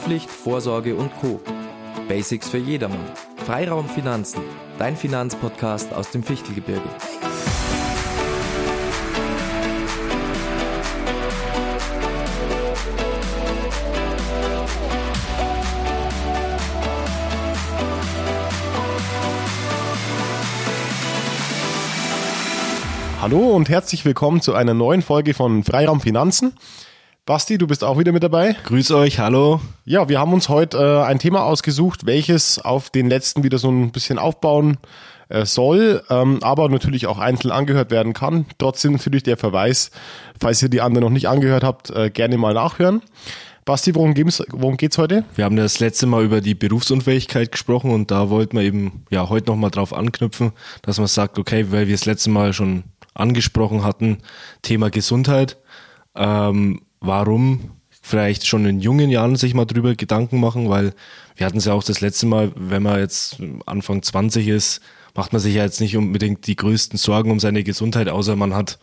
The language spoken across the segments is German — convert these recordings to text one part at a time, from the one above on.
Haftpflicht, Vorsorge und Co. Basics für jedermann. Freiraum Finanzen, dein Finanzpodcast aus dem Fichtelgebirge. Hallo und herzlich willkommen zu einer neuen Folge von Freiraum Finanzen. Basti, du bist auch wieder mit dabei. Grüß euch, hallo. Ja, wir haben uns heute äh, ein Thema ausgesucht, welches auf den letzten wieder so ein bisschen aufbauen äh, soll, ähm, aber natürlich auch einzeln angehört werden kann. Trotzdem natürlich der Verweis, falls ihr die anderen noch nicht angehört habt, äh, gerne mal nachhören. Basti, worum worum geht's heute? Wir haben das letzte Mal über die Berufsunfähigkeit gesprochen und da wollten wir eben ja heute nochmal drauf anknüpfen, dass man sagt, okay, weil wir das letzte Mal schon angesprochen hatten, Thema Gesundheit. Ähm, warum vielleicht schon in jungen Jahren sich mal drüber Gedanken machen, weil wir hatten es ja auch das letzte Mal, wenn man jetzt Anfang 20 ist, macht man sich ja jetzt nicht unbedingt die größten Sorgen um seine Gesundheit, außer man hat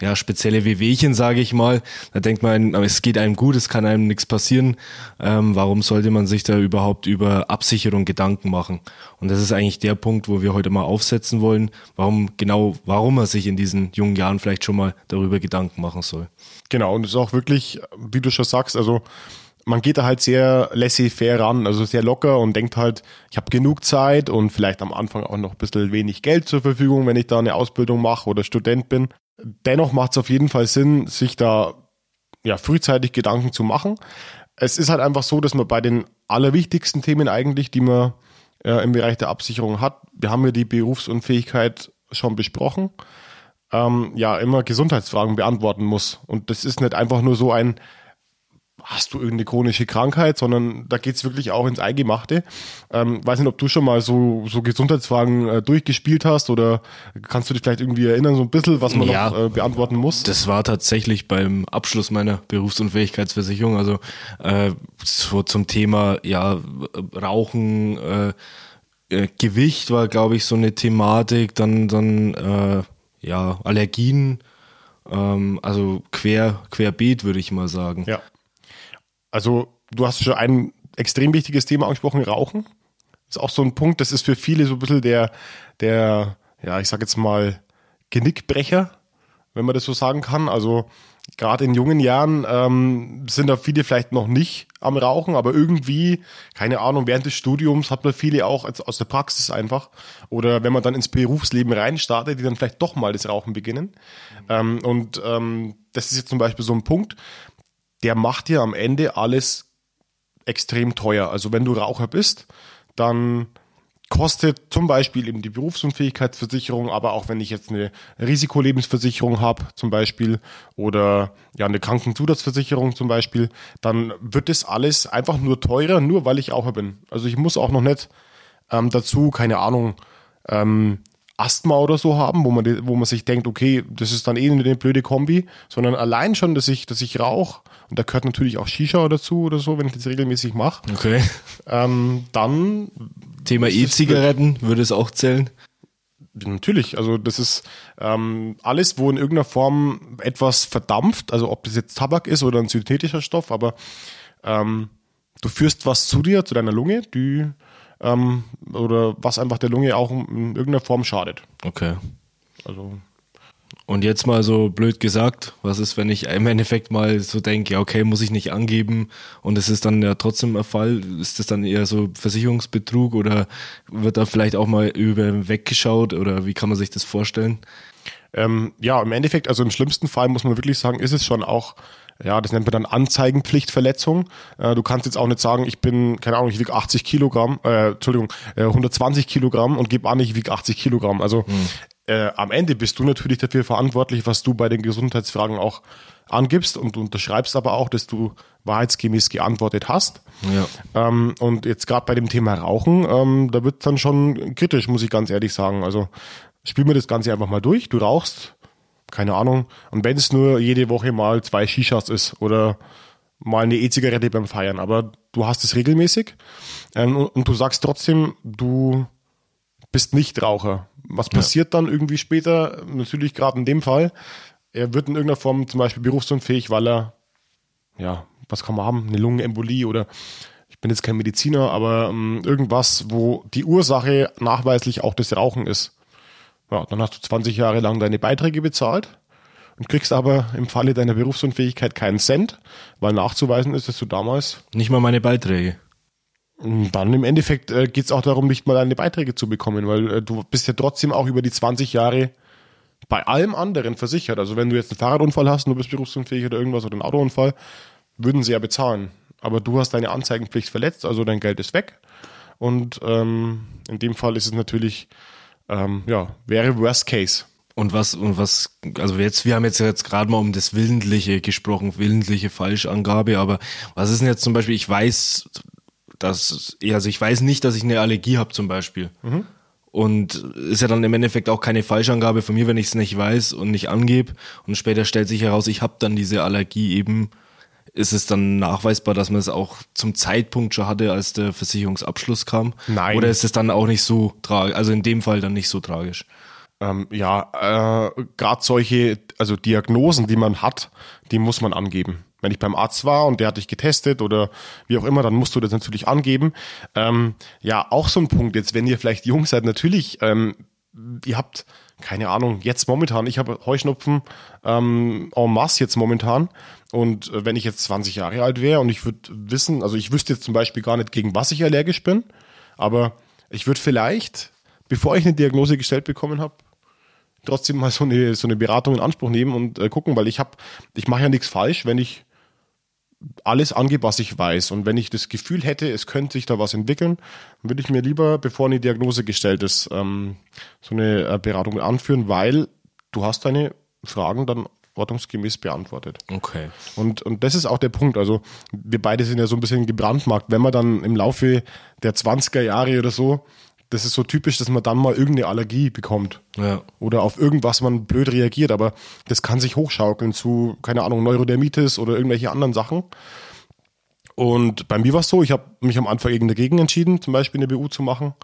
ja, spezielle Wehwehchen, sage ich mal. Da denkt man, es geht einem gut, es kann einem nichts passieren. Ähm, warum sollte man sich da überhaupt über Absicherung Gedanken machen? Und das ist eigentlich der Punkt, wo wir heute mal aufsetzen wollen, warum genau, warum man sich in diesen jungen Jahren vielleicht schon mal darüber Gedanken machen soll. Genau, und es ist auch wirklich, wie du schon sagst, also man geht da halt sehr laissez-faire ran, also sehr locker und denkt halt, ich habe genug Zeit und vielleicht am Anfang auch noch ein bisschen wenig Geld zur Verfügung, wenn ich da eine Ausbildung mache oder Student bin. Dennoch macht es auf jeden Fall Sinn, sich da ja, frühzeitig Gedanken zu machen. Es ist halt einfach so, dass man bei den allerwichtigsten Themen eigentlich, die man äh, im Bereich der Absicherung hat, wir haben ja die Berufsunfähigkeit schon besprochen, ähm, ja, immer Gesundheitsfragen beantworten muss. Und das ist nicht einfach nur so ein, hast du irgendeine chronische Krankheit, sondern da geht's wirklich auch ins Eingemachte. Ähm, weiß nicht, ob du schon mal so, so Gesundheitsfragen äh, durchgespielt hast oder kannst du dich vielleicht irgendwie erinnern, so ein bisschen, was man ja, noch äh, beantworten muss? Das war tatsächlich beim Abschluss meiner Berufsunfähigkeitsversicherung, also äh, so zum Thema ja Rauchen, äh, äh, Gewicht war, glaube ich, so eine Thematik, dann, dann äh, ja, Allergien, ähm, also quer, querbeet, würde ich mal sagen. Ja. Also du hast schon ein extrem wichtiges Thema angesprochen, Rauchen. Ist auch so ein Punkt, das ist für viele so ein bisschen der, der, ja, ich sag jetzt mal, Genickbrecher, wenn man das so sagen kann. Also gerade in jungen Jahren ähm, sind da viele vielleicht noch nicht am Rauchen, aber irgendwie, keine Ahnung, während des Studiums hat man viele auch aus der Praxis einfach. Oder wenn man dann ins Berufsleben reinstartet, die dann vielleicht doch mal das Rauchen beginnen. Ähm, und ähm, das ist jetzt zum Beispiel so ein Punkt, der macht dir am Ende alles extrem teuer. Also wenn du Raucher bist, dann kostet zum Beispiel eben die Berufsunfähigkeitsversicherung, aber auch wenn ich jetzt eine Risikolebensversicherung habe zum Beispiel oder ja eine Krankenzusatzversicherung zum Beispiel, dann wird das alles einfach nur teurer, nur weil ich Raucher bin. Also ich muss auch noch nicht ähm, dazu, keine Ahnung, ähm, Asthma oder so haben, wo man, wo man sich denkt, okay, das ist dann eh eine blöde Kombi, sondern allein schon, dass ich, dass ich rauche, und da gehört natürlich auch Shisha dazu oder so, wenn ich das regelmäßig mache. Okay. Ähm, dann. Thema E-Zigaretten würde es auch zählen? Natürlich, also das ist ähm, alles, wo in irgendeiner Form etwas verdampft, also ob das jetzt Tabak ist oder ein synthetischer Stoff, aber ähm, du führst was zu dir, zu deiner Lunge, die ähm, oder was einfach der Lunge auch in irgendeiner Form schadet. Okay. Also. Und jetzt mal so blöd gesagt, was ist, wenn ich im Endeffekt mal so denke, ja, okay, muss ich nicht angeben und es ist dann ja trotzdem ein Fall, ist das dann eher so Versicherungsbetrug oder wird da vielleicht auch mal über weggeschaut oder wie kann man sich das vorstellen? Ähm, ja, im Endeffekt, also im schlimmsten Fall muss man wirklich sagen, ist es schon auch ja, das nennt man dann Anzeigenpflichtverletzung. Äh, du kannst jetzt auch nicht sagen, ich bin, keine Ahnung, ich wiege 80 Kilogramm, äh, Entschuldigung, äh, 120 Kilogramm und gebe an, ich wiege 80 Kilogramm. Also hm. äh, am Ende bist du natürlich dafür verantwortlich, was du bei den Gesundheitsfragen auch angibst und unterschreibst aber auch, dass du wahrheitsgemäß geantwortet hast. Ja. Ähm, und jetzt gerade bei dem Thema Rauchen, ähm, da wird dann schon kritisch, muss ich ganz ehrlich sagen. Also spiel mir das Ganze einfach mal durch. Du rauchst keine Ahnung. Und wenn es nur jede Woche mal zwei Shishas ist oder mal eine E-Zigarette beim Feiern, aber du hast es regelmäßig ähm, und, du sagst trotzdem, du bist nicht Raucher. Was passiert ja. dann irgendwie später? Natürlich gerade in dem Fall. Er wird in irgendeiner Form zum Beispiel berufsunfähig, weil er, ja, was kann man haben? Eine Lungenembolie oder bin jetzt kein Mediziner, aber ähm, irgendwas, wo die Ursache nachweislich auch das Rauchen ist. Ja, dann hast du 20 Jahre lang deine Beiträge bezahlt und kriegst aber im Falle deiner Berufsunfähigkeit keinen Cent, weil nachzuweisen ist, dass du damals. Nicht mal meine Beiträge. Dann im Endeffekt äh, geht es auch darum, nicht mal deine Beiträge zu bekommen, weil äh, du bist ja trotzdem auch über die 20 Jahre bei allem anderen versichert. Also wenn du jetzt einen Fahrradunfall hast und du bist berufsunfähig oder irgendwas oder einen Autounfall, würden sie ja bezahlen. Aber du hast deine Anzeigenpflicht verletzt, also dein Geld ist weg. Und ähm, in dem Fall ist es natürlich, ähm, ja, wäre Worst Case. Und was, und was, also jetzt, wir haben jetzt jetzt gerade mal um das Willentliche gesprochen, willentliche Falschangabe, aber was ist denn jetzt zum Beispiel, ich weiß, dass, also ich weiß nicht, dass ich eine Allergie habe zum Beispiel. Mhm. Und ist ja dann im Endeffekt auch keine Falschangabe von mir, wenn ich es nicht weiß und nicht angebe. Und später stellt sich heraus, ich habe dann diese Allergie eben. Ist es dann nachweisbar, dass man es auch zum Zeitpunkt schon hatte, als der Versicherungsabschluss kam? Nein. Oder ist es dann auch nicht so tragisch? Also in dem Fall dann nicht so tragisch? Ähm, ja, äh, gerade solche, also Diagnosen, die man hat, die muss man angeben. Wenn ich beim Arzt war und der hat dich getestet oder wie auch immer, dann musst du das natürlich angeben. Ähm, ja, auch so ein Punkt jetzt, wenn ihr vielleicht jung seid, natürlich, ähm, ihr habt, keine Ahnung, jetzt momentan, ich habe Heuschnupfen ähm, en masse jetzt momentan. Und äh, wenn ich jetzt 20 Jahre alt wäre und ich würde wissen, also ich wüsste jetzt zum Beispiel gar nicht, gegen was ich allergisch bin, aber ich würde vielleicht, bevor ich eine Diagnose gestellt bekommen habe, trotzdem mal so eine, so eine Beratung in Anspruch nehmen und äh, gucken, weil ich habe, ich mache ja nichts falsch, wenn ich alles angebe, was ich weiß. Und wenn ich das Gefühl hätte, es könnte sich da was entwickeln, würde ich mir lieber, bevor eine Diagnose gestellt ist, ähm, so eine äh, Beratung anführen, weil du hast deine Fragen dann ordnungsgemäß beantwortet. Okay. Und, und das ist auch der Punkt. Also wir beide sind ja so ein bisschen gebrandmarkt. Wenn man dann im Laufe der 20er Jahre oder so das ist so typisch, dass man dann mal irgendeine Allergie bekommt. Ja. Oder auf irgendwas man blöd reagiert, aber das kann sich hochschaukeln zu, keine Ahnung, Neurodermitis oder irgendwelche anderen Sachen. Und bei mir war es so, ich habe mich am Anfang eben dagegen entschieden, zum Beispiel eine BU zu machen.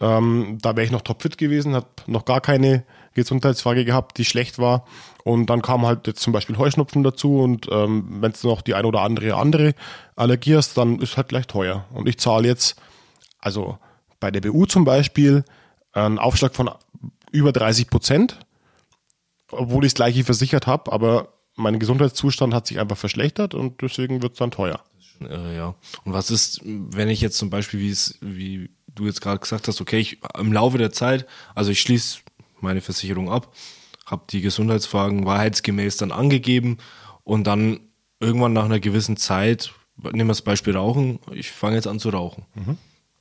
Ähm, da wäre ich noch topfit gewesen, habe noch gar keine Gesundheitsfrage gehabt, die schlecht war. Und dann kam halt jetzt zum Beispiel Heuschnupfen dazu und ähm, wenn du noch die eine oder andere andere Allergie hast, dann ist halt gleich teuer. Und ich zahle jetzt, also bei der BU zum Beispiel einen Aufschlag von über 30 Prozent, obwohl ich das gleiche versichert habe, aber mein Gesundheitszustand hat sich einfach verschlechtert und deswegen wird es dann teuer. Ja. Und was ist, wenn ich jetzt zum Beispiel, wie es, wie du jetzt gerade gesagt hast, okay, ich im Laufe der Zeit, also ich schließe meine Versicherung ab, habe die Gesundheitsfragen wahrheitsgemäß dann angegeben und dann irgendwann nach einer gewissen Zeit, nehmen wir das Beispiel Rauchen, ich fange jetzt an zu rauchen. Mhm.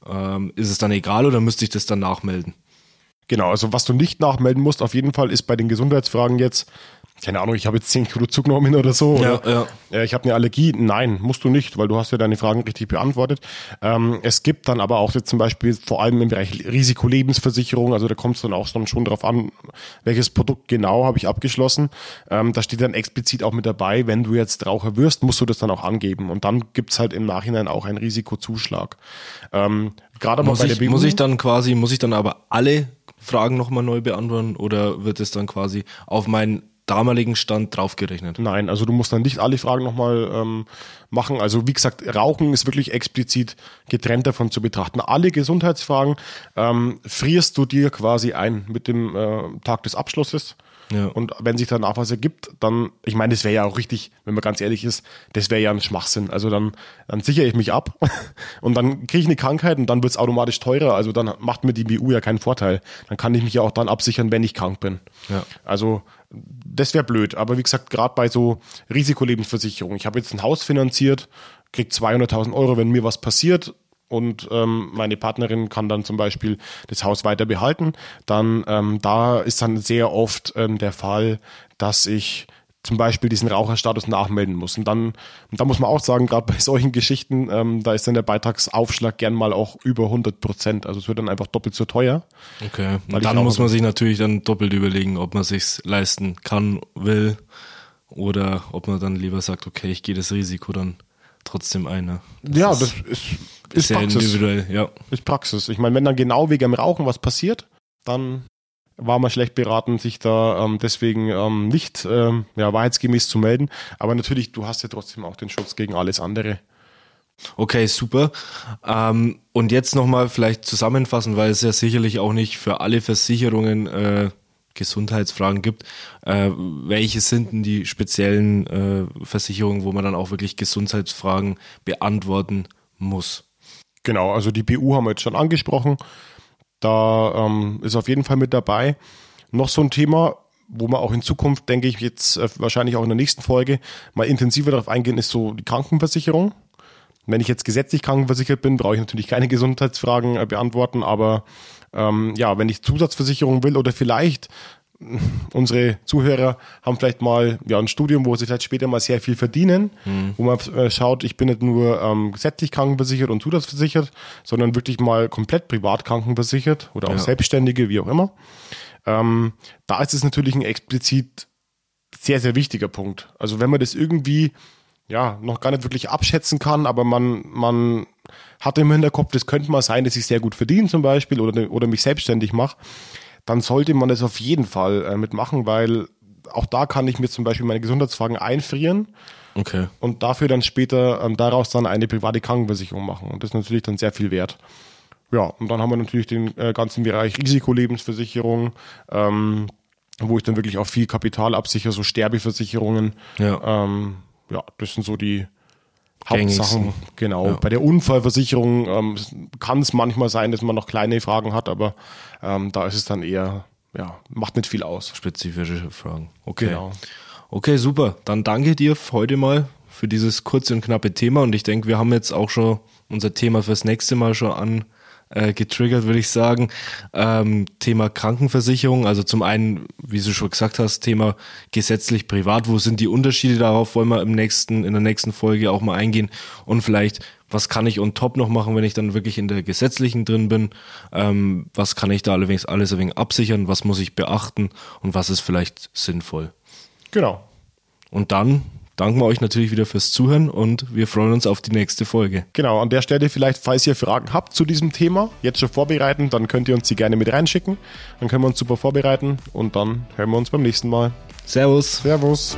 Ähm, ist es dann egal oder müsste ich das dann nachmelden? Genau, also was du nicht nachmelden musst, auf jeden Fall ist bei den Gesundheitsfragen jetzt, keine Ahnung, ich habe jetzt 10 Kilo zugenommen oder so. Ja, oder, ja. Ich habe eine Allergie. Nein, musst du nicht, weil du hast ja deine Fragen richtig beantwortet. Ähm, es gibt dann aber auch jetzt zum Beispiel vor allem im Bereich Risikolebensversicherung, also da kommt es dann auch schon drauf an, welches Produkt genau habe ich abgeschlossen. Ähm, da steht dann explizit auch mit dabei, wenn du jetzt Raucher wirst, musst du das dann auch angeben. Und dann gibt's halt im Nachhinein auch einen Risikozuschlag. Ähm, Gerade aber bei ich, der BU, Muss ich dann quasi, muss ich dann aber alle Fragen nochmal neu beantworten oder wird es dann quasi auf meinen damaligen Stand draufgerechnet? Nein, also du musst dann nicht alle Fragen nochmal ähm, machen. Also wie gesagt, Rauchen ist wirklich explizit getrennt davon zu betrachten. Alle Gesundheitsfragen ähm, frierst du dir quasi ein mit dem äh, Tag des Abschlusses. Ja. Und wenn sich danach was ergibt, dann, ich meine, das wäre ja auch richtig, wenn man ganz ehrlich ist, das wäre ja ein Schwachsinn. Also dann, dann sichere ich mich ab und dann kriege ich eine Krankheit und dann wird es automatisch teurer. Also dann macht mir die BU ja keinen Vorteil. Dann kann ich mich ja auch dann absichern, wenn ich krank bin. Ja. Also das wäre blöd. Aber wie gesagt, gerade bei so Risikolebensversicherungen, ich habe jetzt ein Haus finanziert, krieg 200.000 Euro, wenn mir was passiert und ähm, meine Partnerin kann dann zum Beispiel das Haus weiter behalten, dann ähm, da ist dann sehr oft ähm, der Fall, dass ich zum Beispiel diesen Raucherstatus nachmelden muss. Und dann, und da muss man auch sagen, gerade bei solchen Geschichten, ähm, da ist dann der Beitragsaufschlag gern mal auch über 100 Prozent. Also es wird dann einfach doppelt so teuer. Okay. Und dann muss man sich natürlich dann doppelt überlegen, ob man sich's leisten kann, will oder ob man dann lieber sagt, okay, ich gehe das Risiko dann trotzdem ein. Ne? Ja, ist, das ist, ist sehr Praxis. individuell, ja. Ist Praxis. Ich meine, wenn dann genau wegen dem Rauchen was passiert, dann war man schlecht beraten, sich da ähm, deswegen ähm, nicht ähm, ja, wahrheitsgemäß zu melden. Aber natürlich, du hast ja trotzdem auch den Schutz gegen alles andere. Okay, super. Ähm, und jetzt nochmal vielleicht zusammenfassen, weil es ja sicherlich auch nicht für alle Versicherungen äh, Gesundheitsfragen gibt. Äh, welche sind denn die speziellen äh, Versicherungen, wo man dann auch wirklich Gesundheitsfragen beantworten muss? Genau, also die BU haben wir jetzt schon angesprochen. Da ähm, ist auf jeden Fall mit dabei. Noch so ein Thema, wo wir auch in Zukunft, denke ich, jetzt äh, wahrscheinlich auch in der nächsten Folge mal intensiver darauf eingehen, ist so die Krankenversicherung. Wenn ich jetzt gesetzlich krankenversichert bin, brauche ich natürlich keine Gesundheitsfragen äh, beantworten, aber ähm, ja, wenn ich Zusatzversicherung will oder vielleicht unsere Zuhörer haben vielleicht mal ja, ein Studium, wo sie vielleicht später mal sehr viel verdienen, mhm. wo man äh, schaut, ich bin nicht nur ähm, gesetzlich krankenversichert und zusatzversichert, sondern wirklich mal komplett privat krankenversichert oder auch ja. Selbstständige, wie auch immer. Ähm, da ist es natürlich ein explizit sehr, sehr wichtiger Punkt. Also wenn man das irgendwie ja noch gar nicht wirklich abschätzen kann, aber man, man hat im Hinterkopf, das könnte mal sein, dass ich sehr gut verdiene zum Beispiel oder, oder mich selbstständig mache, dann sollte man das auf jeden Fall äh, mitmachen, weil auch da kann ich mir zum Beispiel meine Gesundheitsfragen einfrieren. Okay. Und dafür dann später ähm, daraus dann eine private Krankenversicherung machen. Und das ist natürlich dann sehr viel wert. Ja, und dann haben wir natürlich den äh, ganzen Bereich Risikolebensversicherung, ähm, wo ich dann wirklich auch viel Kapital absichere, so Sterbeversicherungen. Ja. Ähm, ja, das sind so die Hauptsachen. Genau. Ja. Bei der Unfallversicherung ähm, kann es manchmal sein, dass man noch kleine Fragen hat, aber ähm, da ist es dann eher, ja, macht nicht viel aus. Spezifische Fragen. Okay. Genau. Okay, super. Dann danke dir heute mal für dieses kurze und knappe Thema und ich denke, wir haben jetzt auch schon unser Thema fürs nächste Mal schon an äh, getriggert, würde ich sagen. Ähm, Thema Krankenversicherung, also zum einen, wie du schon gesagt hast, Thema gesetzlich privat, wo sind die Unterschiede darauf, wollen wir im nächsten, in der nächsten Folge auch mal eingehen und vielleicht was kann ich on top noch machen, wenn ich dann wirklich in der gesetzlichen drin bin? Ähm, was kann ich da allerdings alles ein wenig absichern? Was muss ich beachten? Und was ist vielleicht sinnvoll? Genau. Und dann danken wir euch natürlich wieder fürs Zuhören und wir freuen uns auf die nächste Folge. Genau, an der Stelle vielleicht, falls ihr Fragen habt zu diesem Thema, jetzt schon vorbereiten, dann könnt ihr uns die gerne mit reinschicken. Dann können wir uns super vorbereiten und dann hören wir uns beim nächsten Mal. Servus. Servus.